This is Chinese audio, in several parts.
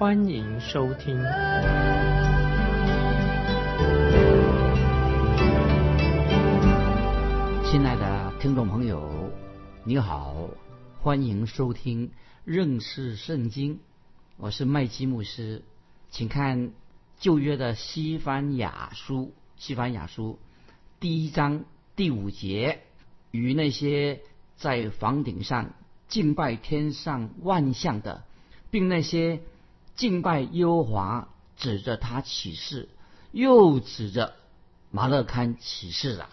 欢迎收听。亲爱的听众朋友，你好，欢迎收听认识圣经。我是麦基牧师，请看旧约的西番雅书，西番雅书第一章。第五节，与那些在房顶上敬拜天上万象的，并那些敬拜耶和华指着他起誓，又指着马勒堪起誓啊，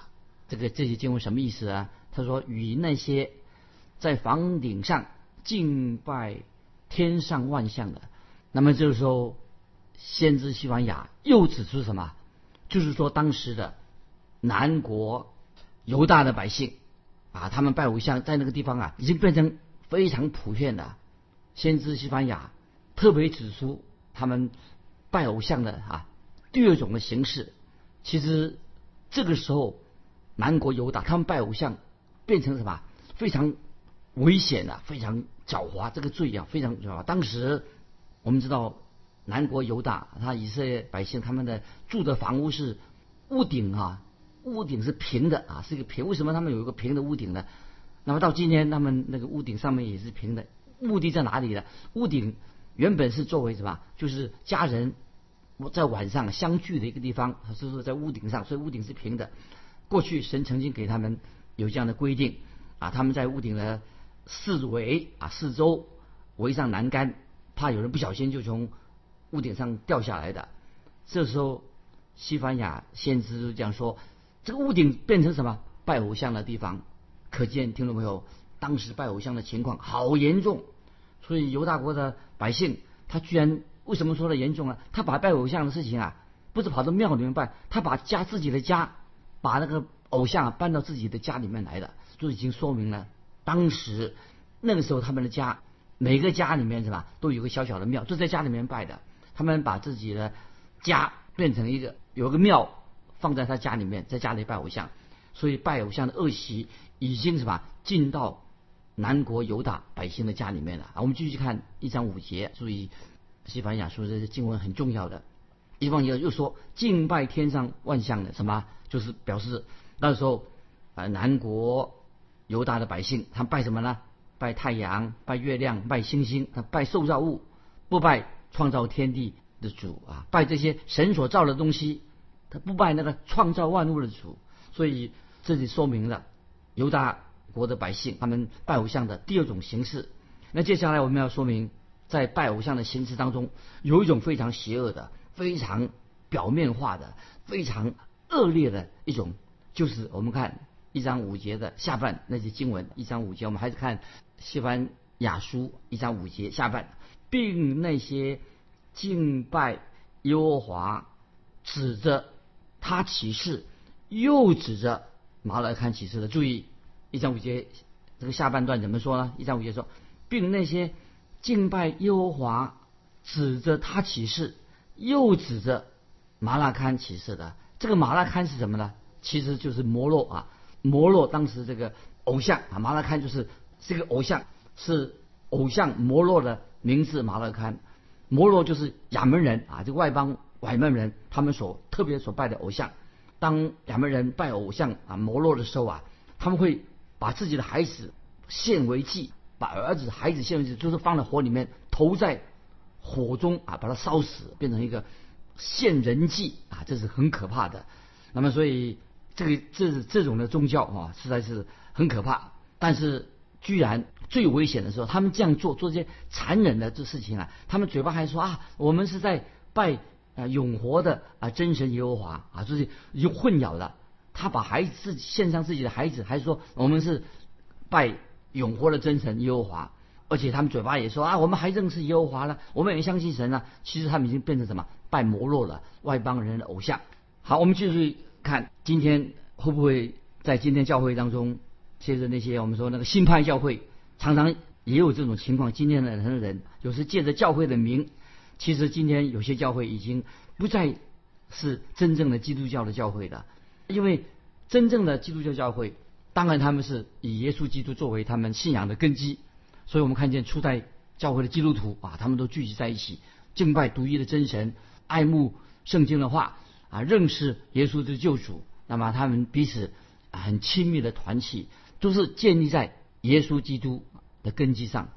这个这些经文什么意思啊？他说与那些在房顶上敬拜天上万象的，那么这个时候，先知西班牙又指出什么？就是说当时的南国。犹大的百姓啊，他们拜偶像在那个地方啊，已经变成非常普遍的。先知西班牙特别指出，他们拜偶像的啊第二种的形式。其实这个时候，南国犹大他们拜偶像变成什么？非常危险的，非常狡猾。这个罪啊，非常狡猾。当时我们知道，南国犹大他以色列百姓他们的住的房屋是屋顶啊。屋顶是平的啊，是一个平。为什么他们有一个平的屋顶呢？那么到今天，他们那个屋顶上面也是平的。目的在哪里呢？屋顶原本是作为什么？就是家人在晚上相聚的一个地方，是说在屋顶上，所以屋顶是平的。过去神曾经给他们有这样的规定啊，他们在屋顶的四围啊四周围上栏杆，怕有人不小心就从屋顶上掉下来的。这时候，西班牙先知就这样说。这个屋顶变成什么拜偶像的地方？可见听众朋友，当时拜偶像的情况好严重。所以犹大国的百姓，他居然为什么说的严重呢？他把拜偶像的事情啊，不是跑到庙里面拜，他把家自己的家，把那个偶像啊搬到自己的家里面来的，就已经说明了当时那个时候他们的家，每个家里面是吧，都有个小小的庙，就在家里面拜的。他们把自己的家变成一个有个庙。放在他家里面，在家里拜偶像，所以拜偶像的恶习已经什么进到南国犹大百姓的家里面了啊！我们继续看一章五节，注意西班牙说这些经文很重要的。一方面又说敬拜天上万象的什么，就是表示那时候啊南国犹大的百姓他拜什么呢？拜太阳、拜月亮、拜星星，他拜受造物，不拜创造天地的主啊，拜这些神所造的东西。他不拜那个创造万物的主，所以这里说明了犹大国的百姓他们拜偶像的第二种形式。那接下来我们要说明，在拜偶像的形式当中，有一种非常邪恶的、非常表面化的、非常恶劣的一种，就是我们看一章五节的下半那些经文。一章五节，我们还是看西番雅书一章五节下半，并那些敬拜耶和华指着。他启示，又指着马来看启示的。注意一章五节这个下半段怎么说呢？一章五节说，并那些敬拜耶和华指着他启示，又指着马拉堪启示的。这个马拉堪是什么呢？其实就是摩洛啊，摩洛当时这个偶像啊，马拉堪就是这个偶像，是偶像摩洛的名字。马拉堪，摩洛就是亚门人啊，这个外邦。外门人他们所特别所拜的偶像，当亚门人拜偶像啊摩洛的时候啊，他们会把自己的孩子献为祭，把儿子孩子献为祭，就是放在火里面投在火中啊，把它烧死，变成一个献人祭啊，这是很可怕的。那么所以这个这这种的宗教啊，实在是很可怕。但是居然最危险的时候，他们这样做做这些残忍的这事情啊，他们嘴巴还说啊，我们是在拜。啊，永活的啊，真神耶和华啊，就是有混淆了。他把孩子献上自己的孩子，还是说我们是拜永活的真神耶和华？而且他们嘴巴也说啊，我们还认识耶和华了，我们也相信神了。其实他们已经变成什么拜摩洛了，外邦人的偶像。好，我们继续看今天会不会在今天教会当中，接着那些我们说那个新派教会，常常也有这种情况。今天的人人有时借着教会的名，其实今天有些教会已经不再是真正的基督教的教会了，因为真正的基督教教会，当然他们是以耶稣基督作为他们信仰的根基。所以我们看见初代教会的基督徒啊，他们都聚集在一起，敬拜独一的真神，爱慕圣经的话啊，认识耶稣的救主。那么他们彼此很亲密的团契，都是建立在耶稣基督的根基上。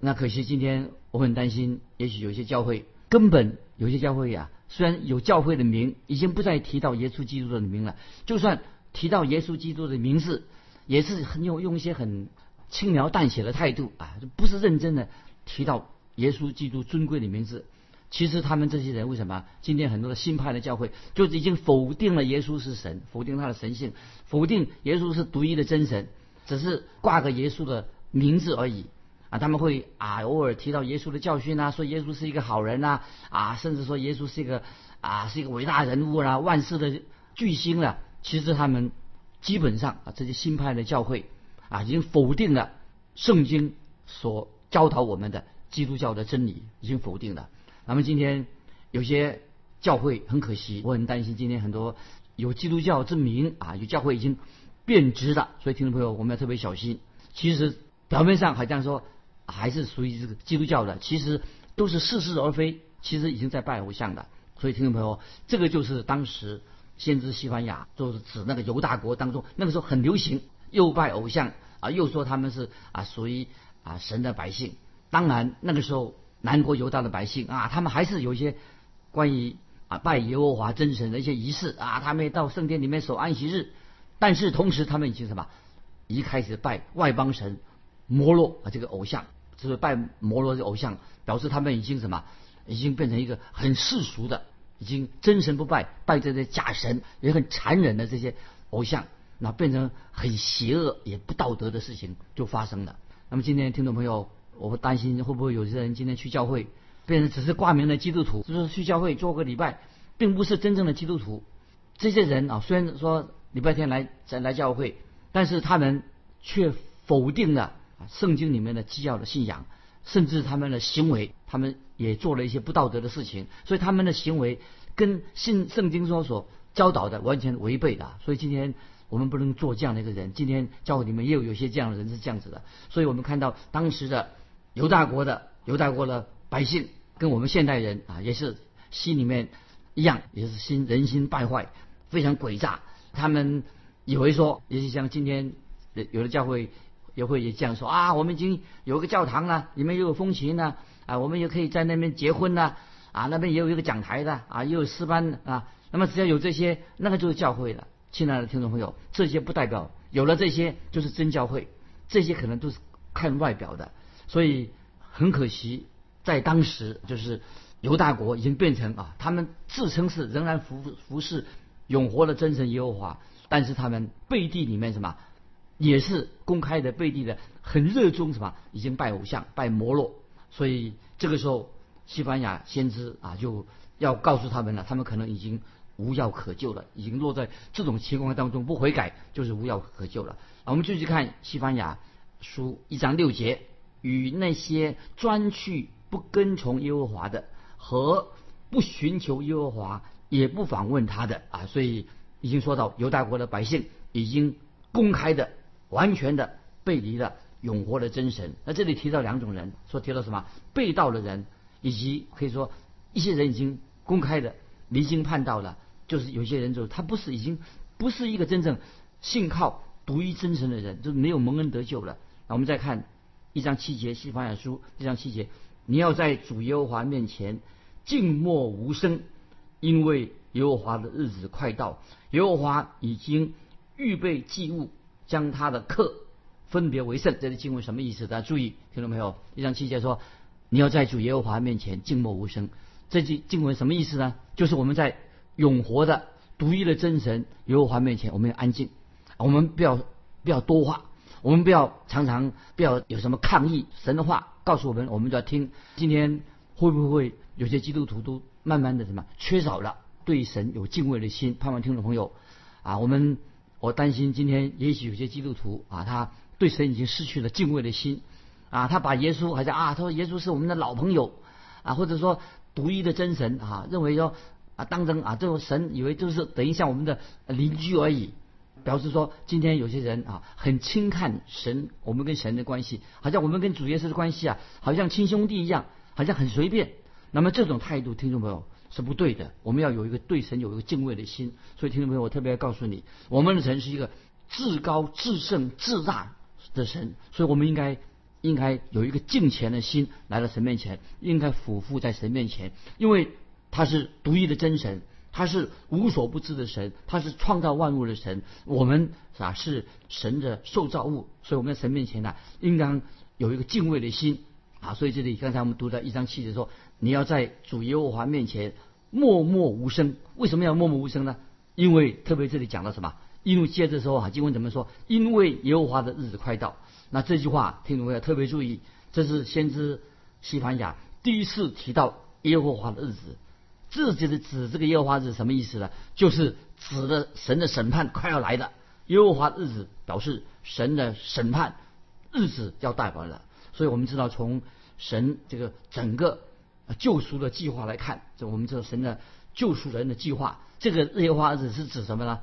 那可惜今天我很担心，也许有些教会根本有些教会呀，虽然有教会的名，已经不再提到耶稣基督的名了。就算提到耶稣基督的名字，也是很用用一些很。轻描淡写的态度啊，不是认真的提到耶稣基督尊贵的名字。其实他们这些人为什么今天很多的新派的教会就已经否定了耶稣是神，否定他的神性，否定耶稣是独一的真神，只是挂个耶稣的名字而已啊。他们会啊偶尔提到耶稣的教训啊，说耶稣是一个好人呐啊，甚至说耶稣是一个啊是一个伟大人物啊，万世的巨星了。其实他们基本上啊这些新派的教会。啊，已经否定了圣经所教导我们的基督教的真理，已经否定了。那么今天有些教会很可惜，我很担心今天很多有基督教之名啊，有教会已经变质了。所以听众朋友，我们要特别小心。其实表面上好像说还是属于这个基督教的，其实都是似是而非，其实已经在拜偶像的。所以听众朋友，这个就是当时先知西班牙，就是指那个犹大国当中，那个时候很流行。又拜偶像啊，又说他们是啊属于啊神的百姓。当然那个时候南国犹大的百姓啊，他们还是有一些关于啊拜耶和华真神的一些仪式啊，他们到圣殿里面守安息日。但是同时他们已经什么，一开始拜外邦神摩洛啊这个偶像，就是拜摩罗的偶像，表示他们已经什么，已经变成一个很世俗的，已经真神不拜，拜这些假神，也很残忍的这些偶像。那变成很邪恶也不道德的事情就发生了。那么今天听众朋友，我不担心会不会有些人今天去教会，变成只是挂名的基督徒，就是去教会做个礼拜，并不是真正的基督徒。这些人啊，虽然说礼拜天来来来教会，但是他们却否定了啊圣经里面的基要的信仰，甚至他们的行为，他们也做了一些不道德的事情，所以他们的行为跟信圣经说所教导的完全违背的。所以今天。我们不能做这样的一个人。今天教会里面也有有些这样的人是这样子的，所以我们看到当时的犹大国的犹大国的百姓，跟我们现代人啊，也是心里面一样，也是心人心败坏，非常诡诈。他们以为说，也是像今天有的教会也会也这样说啊，我们已经有个教堂了，里面又有风琴呢，啊，我们也可以在那边结婚呢，啊，那边也有一个讲台的，啊，又有诗班啊，那么只要有这些，那个就是教会了。亲爱的听众朋友，这些不代表有了这些就是真教会，这些可能都是看外表的，所以很可惜，在当时就是犹大国已经变成啊，他们自称是仍然服服侍永活的真神耶和华，但是他们背地里面什么也是公开的背地的很热衷什么，已经拜偶像拜摩洛，所以这个时候西班牙先知啊就要告诉他们了，他们可能已经。无药可救了，已经落在这种情况当中，不悔改就是无药可救了。我们继续看西班牙书一章六节，与那些专去不跟从耶和华的和不寻求耶和华也不访问他的啊，所以已经说到犹大国的百姓已经公开的、完全的背离了永活的真神。那这里提到两种人，说提到什么？被盗的人，以及可以说一些人已经公开的离经叛道了。就是有些人，就他不是已经不是一个真正信靠独一真神的人，就是没有蒙恩得救了。那我们再看一章七节，西方雅书一章七节，你要在主耶和华面前静默无声，因为耶和华的日子快到，耶和华已经预备祭物，将他的客分别为圣。这里经文什么意思？大家注意，听到没有？一章七节说，你要在主耶和华面前静默无声。这句经文什么意思呢？就是我们在永活的独一的真神耶和华面前，我们要安静，我们不要不要多话，我们不要常常不要有什么抗议，神的话告诉我们，我们就要听。今天会不会有些基督徒都慢慢的什么缺少了对神有敬畏的心？盼望听众朋友啊，我们我担心今天也许有些基督徒啊，他对神已经失去了敬畏的心啊，他把耶稣好像啊，他说耶稣是我们的老朋友啊，或者说独一的真神啊，认为说啊当真啊，这种神以为就是等于像我们的邻居而已。表示说，今天有些人啊，很轻看神，我们跟神的关系，好像我们跟主耶稣的关系啊，好像亲兄弟一样，好像很随便。那么这种态度，听众朋友是不对的。我们要有一个对神有一个敬畏的心。所以，听众朋友，我特别要告诉你，我们的神是一个至高、至圣、至大的神，所以我们应该应该有一个敬虔的心来到神面前，应该俯伏在神面前，因为他是独一的真神。他是无所不知的神，他是创造万物的神。我们啊是神的受造物，所以我们在神面前呢，应当有一个敬畏的心啊。所以这里刚才我们读到一章七节说，你要在主耶和华面前默默无声。为什么要默默无声呢？因为特别这里讲到什么？因为接着说啊，经文怎么说？因为耶和华的日子快到。那这句话听众朋友特别注意，这是先知西番雅第一次提到耶和华的日子。这就是指这个耶和华日什么意思呢？就是指的神的审判快要来的耶和华日子，表示神的审判日子要到来了。所以我们知道，从神这个整个救赎的计划来看，这我们知道神的救赎人的计划，这个耶和华日是指什么呢？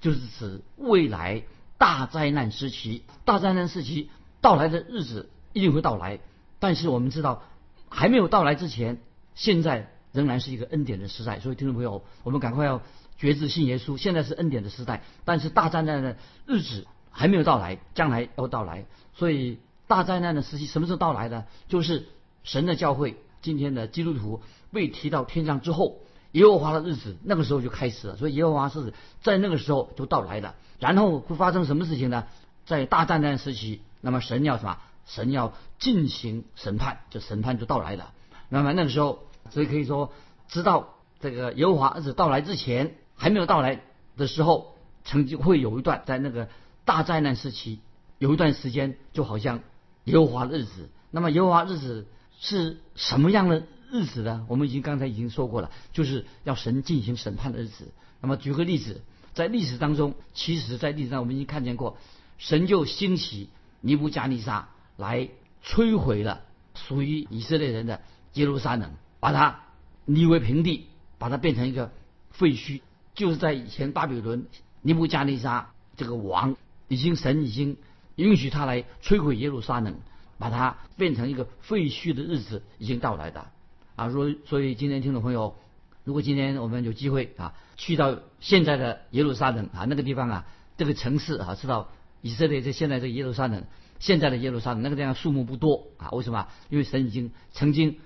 就是指未来大灾难时期，大灾难时期到来的日子一定会到来。但是我们知道，还没有到来之前，现在。仍然是一个恩典的时代，所以听众朋友，我们赶快要觉知信耶稣。现在是恩典的时代，但是大灾难的日子还没有到来，将来要到来。所以大灾难的时期什么时候到来的？就是神的教会，今天的基督徒被提到天上之后，耶和华的日子那个时候就开始了。所以耶和华是在那个时候就到来了。然后会发生什么事情呢？在大灾难时期，那么神要什么？神要进行审判，就审判就到来了。那么那个时候。所以可以说，知道这个耶和华日子到来之前，还没有到来的时候，曾经会有一段在那个大灾难时期，有一段时间就好像耶和华日子。那么耶和华日子是什么样的日子呢？我们已经刚才已经说过了，就是要神进行审判的日子。那么举个例子，在历史当中，其实在历史上我们已经看见过，神就兴起尼布加尼撒来摧毁了属于以色列人的耶路撒冷。把它夷为平地，把它变成一个废墟，就是在以前巴比伦尼布加尼撒这个王已经神已经允许他来摧毁耶路撒冷，把它变成一个废墟的日子已经到来的啊！所所以今天听众朋友，如果今天我们有机会啊，去到现在的耶路撒冷啊那个地方啊，这个城市啊，知道以色列在现在这耶路撒冷，现在的耶路撒冷那个地方树木不多啊，为什么？因为神已经曾经。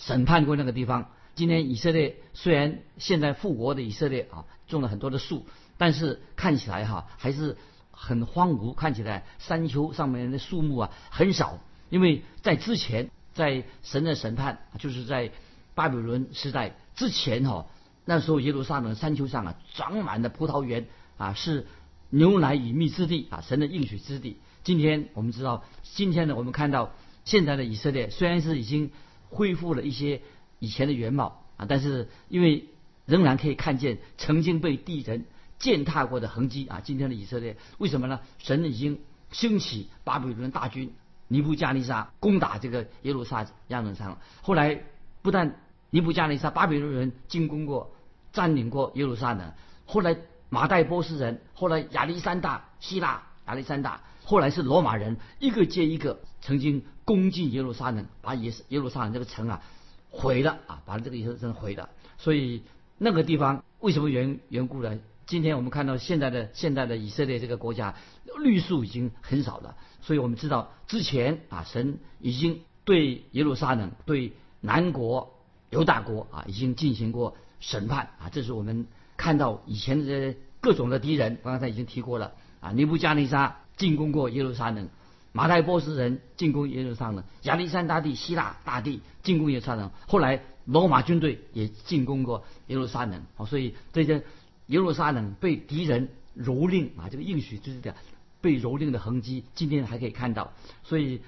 审判过那个地方。今天以色列虽然现在复国的以色列啊，种了很多的树，但是看起来哈还是很荒芜，看起来山丘上面的树木啊很少。因为在之前，在神的审判，就是在巴比伦时代之前哈，那时候耶路撒冷山丘上啊长满了葡萄园啊，是牛奶与蜜之地啊，神的应许之地。今天我们知道，今天呢我们看到现在的以色列虽然是已经。恢复了一些以前的原貌啊，但是因为仍然可以看见曾经被地人践踏过的痕迹啊。今天的以色列为什么呢？神已经兴起巴比伦大军尼布加尼撒攻打这个耶路撒冷城。后来不但尼布加尼撒巴比伦人进攻过、占领过耶路撒冷，后来马代波斯人，后来亚历山大希腊亚历山大，后来是罗马人，一个接一个曾经。攻进耶路撒冷，把耶耶路撒冷这个城啊毁了啊，把这个耶路撒冷毁了。所以那个地方为什么缘缘故呢？今天我们看到现在的现在的以色列这个国家绿树已经很少了。所以我们知道之前啊，神已经对耶路撒冷、对南国犹大国啊，已经进行过审判啊。这是我们看到以前的各种的敌人，刚才已经提过了啊。尼布加尼撒进攻过耶路撒冷。马代波斯人进攻耶路撒冷，亚历山大帝、希腊大帝进攻耶路撒冷，后来罗马军队也进攻过耶路撒冷。哦，所以这些耶路撒冷被敌人蹂躏啊，这个应许就是的被蹂躏的痕迹，今天还可以看到。所以，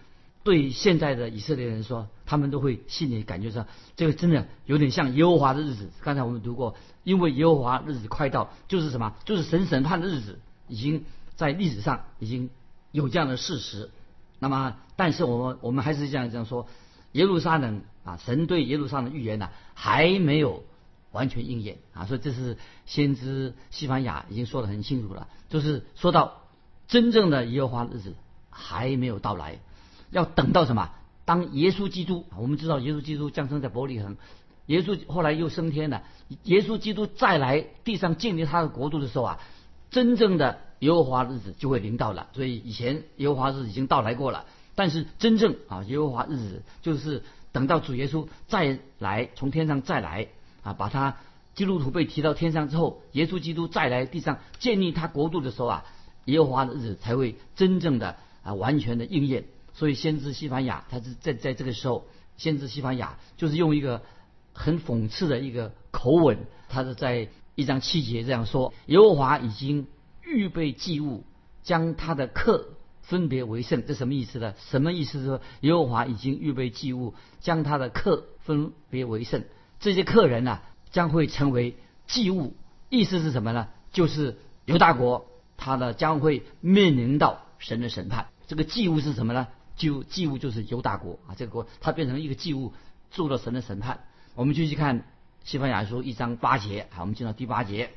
对现在的以色列人说，他们都会心里感觉上，这个真的有点像耶和华的日子。刚才我们读过，因为耶和华日子快到，就是什么？就是神审判的日子，已经在历史上已经有这样的事实。那么，但是我们我们还是这样这样说，耶路撒冷啊，神对耶路撒冷预言呢，还没有完全应验啊。所以这是先知西班牙已经说得很清楚了，就是说到真正的耶和华日子还没有到来，要等到什么？当耶稣基督，我们知道耶稣基督降生在伯利恒，耶稣后来又升天了，耶稣基督再来地上建立他的国度的时候啊，真正的。耶和华日子就会临到了，所以以前耶和华日子已经到来过了，但是真正啊耶和华日子就是等到主耶稣再来从天上再来啊，把他基督徒被提到天上之后，耶稣基督再来地上建立他国度的时候啊，耶和华的日子才会真正的啊完全的应验。所以先知西班牙他是在在这个时候，先知西班牙就是用一个很讽刺的一个口吻，他是在一章七节这样说：耶和华已经。预备祭物，将他的客分别为圣，这什么意思呢？什么意思？是说耶和华已经预备祭物，将他的客分别为圣。这些客人呢，将会成为祭物。意思是什么呢？就是犹大国，他呢将会面临到神的审判。这个祭物是什么呢？就祭物就是犹大国啊，这个国它变成一个祭物，受了神的审判。我们继续看西班牙书一章八节，好，我们进到第八节。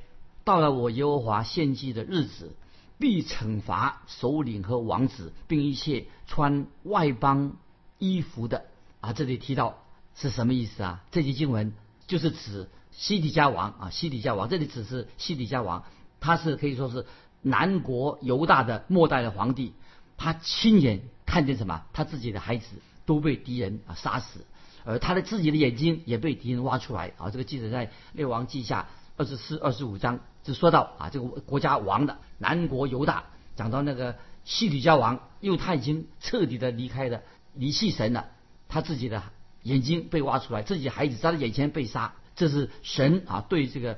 到了我耶和华献祭的日子，必惩罚首领和王子，并一切穿外邦衣服的。啊，这里提到是什么意思啊？这节经文就是指西底家王啊，西底家王。这里只是西底家王，他是可以说是南国犹大的末代的皇帝。他亲眼看见什么？他自己的孩子都被敌人啊杀死，而他的自己的眼睛也被敌人挖出来。啊，这个记载在列王记下二十四、二十五章。就说到啊，这个国家亡的南国犹大，讲到那个西底家王，因为他已经彻底的离开了离弃神了，他自己的眼睛被挖出来，自己孩子在他眼前被杀，这是神啊对这个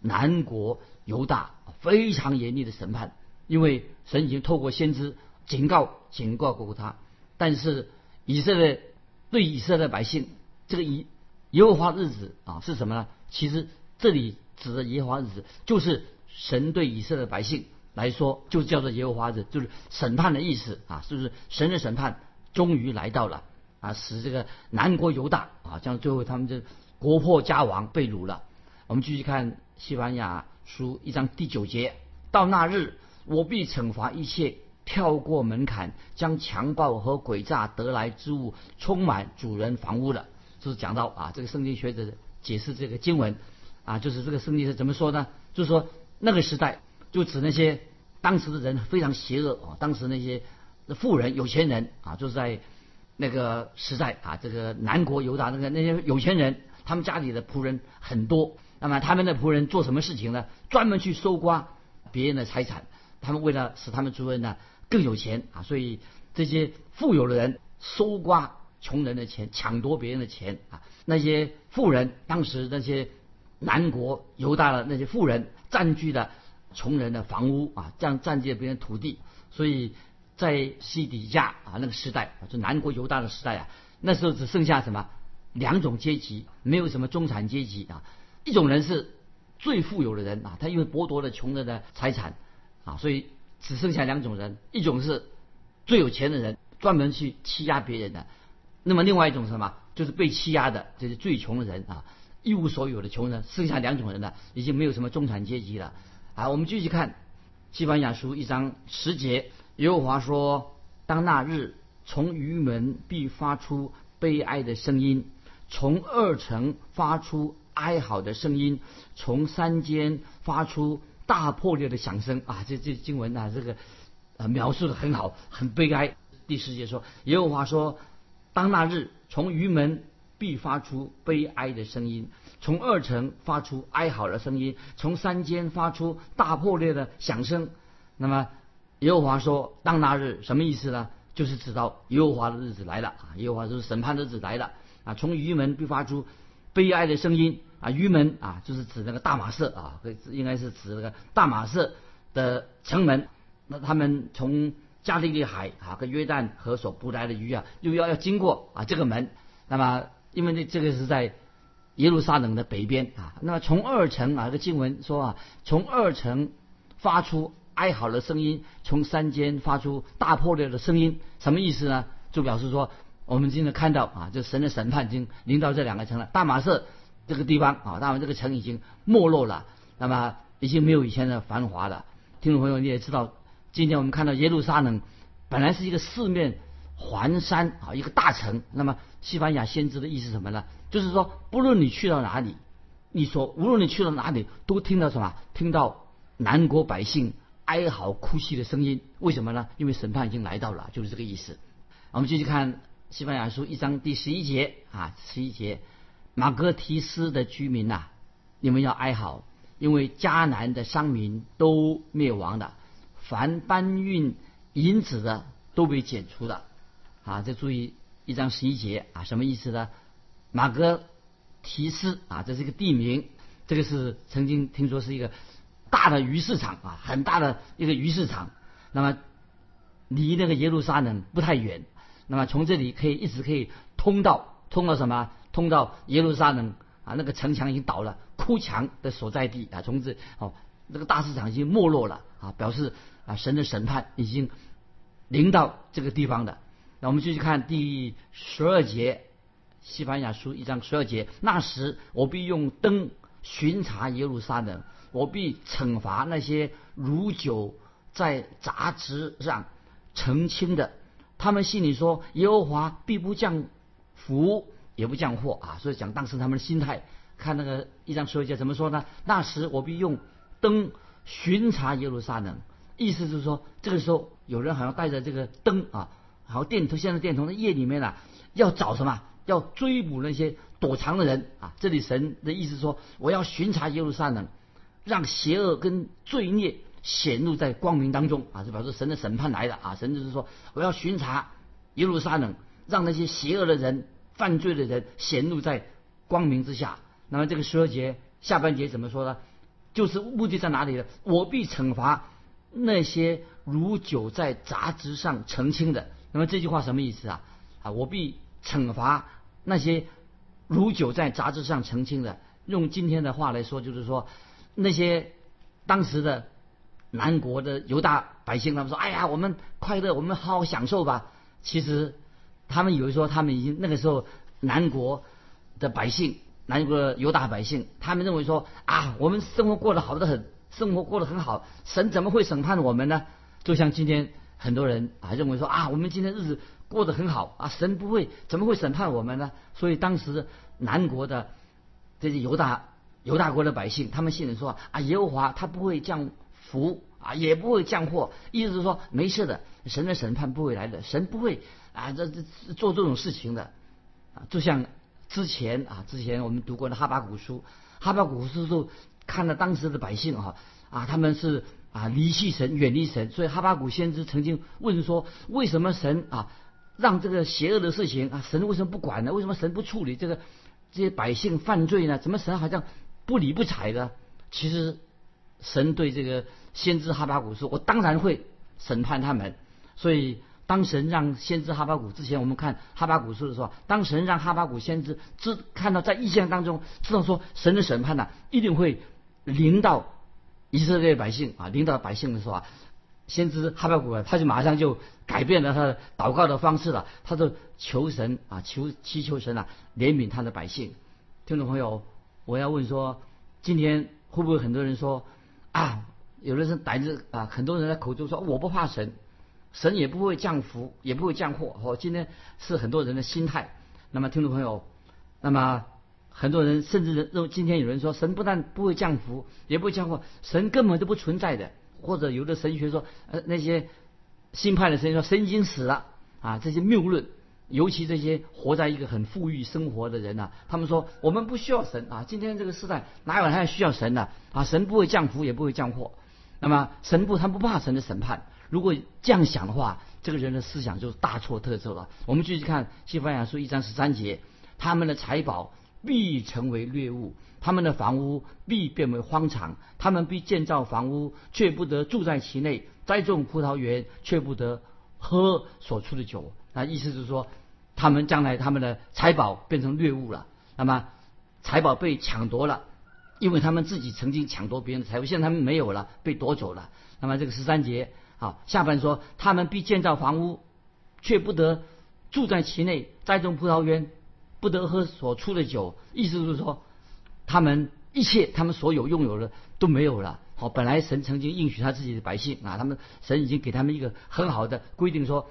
南国犹大非常严厉的审判，因为神已经透过先知警告警告过他，但是以色列对以色列百姓这个以耶和华日子啊是什么呢？其实这里。指的耶和华日子，就是神对以色列百姓来说，就叫做耶和华日，就是审判的意思啊，是不是？神的审判终于来到了啊，使这个南国犹大啊，将最后他们就国破家亡，被掳了。我们继续看西班牙书一章第九节，到那日，我必惩罚一切跳过门槛将强暴和诡诈得来之物充满主人房屋的。就是讲到啊，这个圣经学者解释这个经文。啊，就是这个圣经是怎么说呢？就是说那个时代就指那些当时的人非常邪恶啊，当时那些富人、有钱人啊，就是在那个时代啊，这个南国犹大那个那些有钱人，他们家里的仆人很多。那么他们的仆人做什么事情呢？专门去搜刮别人的财产。他们为了使他们主人呢更有钱啊，所以这些富有的人搜刮穷人的钱，抢夺别人的钱啊。那些富人当时那些。南国犹大的那些富人占据了穷人的房屋啊，这样占据了别人土地，所以在西底家啊那个时代啊，就南国犹大的时代啊，那时候只剩下什么两种阶级，没有什么中产阶级啊，一种人是最富有的人啊，他因为剥夺了穷人的财产啊，所以只剩下两种人，一种是最有钱的人，专门去欺压别人的，那么另外一种是什么，就是被欺压的，就是最穷的人啊。一无所有的穷人，剩下两种人了，已经没有什么中产阶级了。啊，我们继续看《西班牙书》一章十节，耶和华说：“当那日，从鱼门必发出悲哀的声音，从二层发出哀嚎的声音，从山间发出大破裂的响声。”啊，这这经文啊，这个呃描述的很好，很悲哀。第十节说，耶和华说：“当那日，从鱼门。”必发出悲哀的声音，从二层发出哀嚎的声音，从山间发出大破裂的响声。那么耶和华说：“当那日什么意思呢？就是知道耶和华的日子来了啊！耶和华就是审判的日子来了啊！从鱼门必发出悲哀的声音啊！鱼门啊，就是指那个大马色啊，应该是指那个大马色的城门。那他们从加利利海啊跟约旦河所捕来的鱼啊，又要要经过啊这个门。那么因为这这个是在耶路撒冷的北边啊，那么从二城啊，这个经文说啊，从二城发出哀嚎的声音，从山间发出大破裂的声音，什么意思呢？就表示说，我们今天看到啊，就神的审判已经临到这两个城了。大马士这个地方啊，当然这个城已经没落了，那么已经没有以前的繁华了。听众朋友，你也知道，今天我们看到耶路撒冷本来是一个四面环山啊，一个大城。那么西班牙先知的意思什么呢？就是说，不论你去到哪里，你说无论你去到哪里，都听到什么？听到南国百姓哀嚎哭泣的声音。为什么呢？因为审判已经来到了，就是这个意思。我们继续看西班牙书一章第十一节啊，十一节，马格提斯的居民呐，你们要哀嚎，因为迦南的商民都灭亡了，凡搬运银子的都被剪除了。啊，再注意一章十一节啊，什么意思呢？马格提斯啊，这是一个地名，这个是曾经听说是一个大的鱼市场啊，很大的一个鱼市场。那么离那个耶路撒冷不太远，那么从这里可以一直可以通到通到什么？通到耶路撒冷啊，那个城墙已经倒了，哭墙的所在地啊，从这哦，这个大市场已经没落了啊，表示啊神的审判已经临到这个地方的。那我们继续看第十二节。西班牙书一章十二节，那时我必用灯巡查耶路撒冷，我必惩罚那些如酒在杂质上澄清的。他们心里说：耶和华必不降福，也不降祸啊！所以讲当时他们的心态。看那个一章十二节怎么说呢？那时我必用灯巡查耶路撒冷，意思就是说，这个时候有人好像带着这个灯啊，好电头，现在电筒的夜里面呢，要找什么？要追捕那些躲藏的人啊！这里神的意思说，我要巡查耶路撒冷，让邪恶跟罪孽显露在光明当中啊！就表示神的审判来了啊！神就是说，我要巡查耶路撒冷，让那些邪恶的人、犯罪的人显露在光明之下。那么这个十二节下半节怎么说呢？就是目的在哪里呢？我必惩罚那些如酒在杂质上澄清的。那么这句话什么意思啊？啊，我必惩罚。那些如酒在杂志上澄清的，用今天的话来说，就是说那些当时的南国的犹大百姓，他们说：“哎呀，我们快乐，我们好好享受吧。”其实他们以为说，他们已经那个时候南国的百姓，南国的犹大百姓，他们认为说：“啊，我们生活过得好得很，生活过得很好，神怎么会审判我们呢？”就像今天很多人啊认为说：“啊，我们今天日子。”过得很好啊，神不会怎么会审判我们呢？所以当时南国的这些犹大犹大国的百姓，他们信人说啊，耶和华他不会降福啊，也不会降祸，意思是说没事的，神的审判不会来的，神不会啊这这做这种事情的啊。就像之前啊，之前我们读过的哈巴古书，哈巴古书就看了当时的百姓啊啊，他们是啊离弃神，远离神，所以哈巴古先知曾经问说，为什么神啊？让这个邪恶的事情啊，神为什么不管呢？为什么神不处理这个这些百姓犯罪呢？怎么神好像不理不睬的？其实神对这个先知哈巴谷说：“我当然会审判他们。”所以当神让先知哈巴谷之前，我们看哈巴谷书的时候，当神让哈巴谷先知知看到在意象当中知道说神的审判呢，一定会临到以色列百姓啊，领导百姓的时候啊。先知哈巴谷啊，他就马上就改变了他的祷告的方式了，他就求神啊，求祈求神啊，怜悯他的百姓。听众朋友，我要问说，今天会不会很多人说啊，有的人胆子啊，很多人在口中说我不怕神，神也不会降福，也不会降祸。哦，今天是很多人的心态。那么听众朋友，那么很多人甚至认为今天有人说，神不但不会降福，也不会降祸，神根本就不存在的。或者有的神学说，呃，那些新派的神说神已经死了啊，这些谬论，尤其这些活在一个很富裕生活的人呐，他们说我们不需要神啊，今天这个时代哪有还需要神呢？啊，神不会降福，也不会降祸，那么神不他不怕神的审判。如果这样想的话，这个人的思想就大错特错了。我们继续看《西班牙书》一章十三节，他们的财宝必成为掠物，他们的房屋必变为荒场，他们必建造房屋，却不得住在其内；栽种葡萄园，却不得喝所出的酒。那意思就是说，他们将来他们的财宝变成掠物了。那么财宝被抢夺了，因为他们自己曾经抢夺别人的财物，现在他们没有了，被夺走了。那么这个十三节啊，下半说他们必建造房屋，却不得住在其内；栽种葡萄园，不得喝所出的酒。意思是说，他们一切他们所有拥有的都没有了。好，本来神曾经应许他自己的百姓啊，他们神已经给他们一个很好的规定说。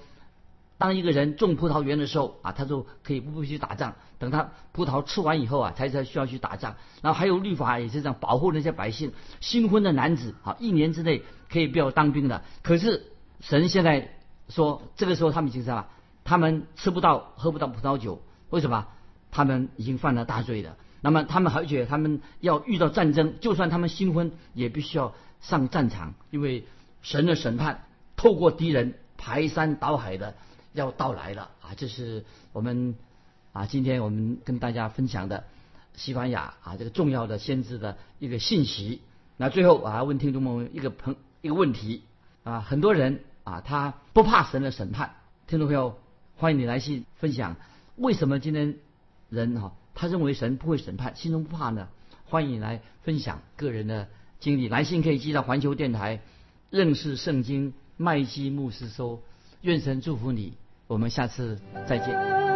当一个人种葡萄园的时候啊，他就可以不必去打仗。等他葡萄吃完以后啊，才才需要去打仗。然后还有律法也是这样保护那些百姓。新婚的男子啊，一年之内可以不要当兵的。可是神现在说，这个时候他们已经什么？他们吃不到喝不到葡萄酒，为什么？他们已经犯了大罪了。那么他们而且他们要遇到战争，就算他们新婚也必须要上战场，因为神的审判透过敌人排山倒海的。要到来了啊！这是我们啊，今天我们跟大家分享的西班牙啊这个重要的先知的一个信息。那最后我还问听众朋友一个朋一个问题啊，很多人啊他不怕神的审判。听众朋友，欢迎你来信分享，为什么今天人哈他认为神不会审判，心中不怕呢？欢迎你来分享个人的经历，来信可以寄到环球电台认识圣经麦基牧师收。愿神祝福你。我们下次再见。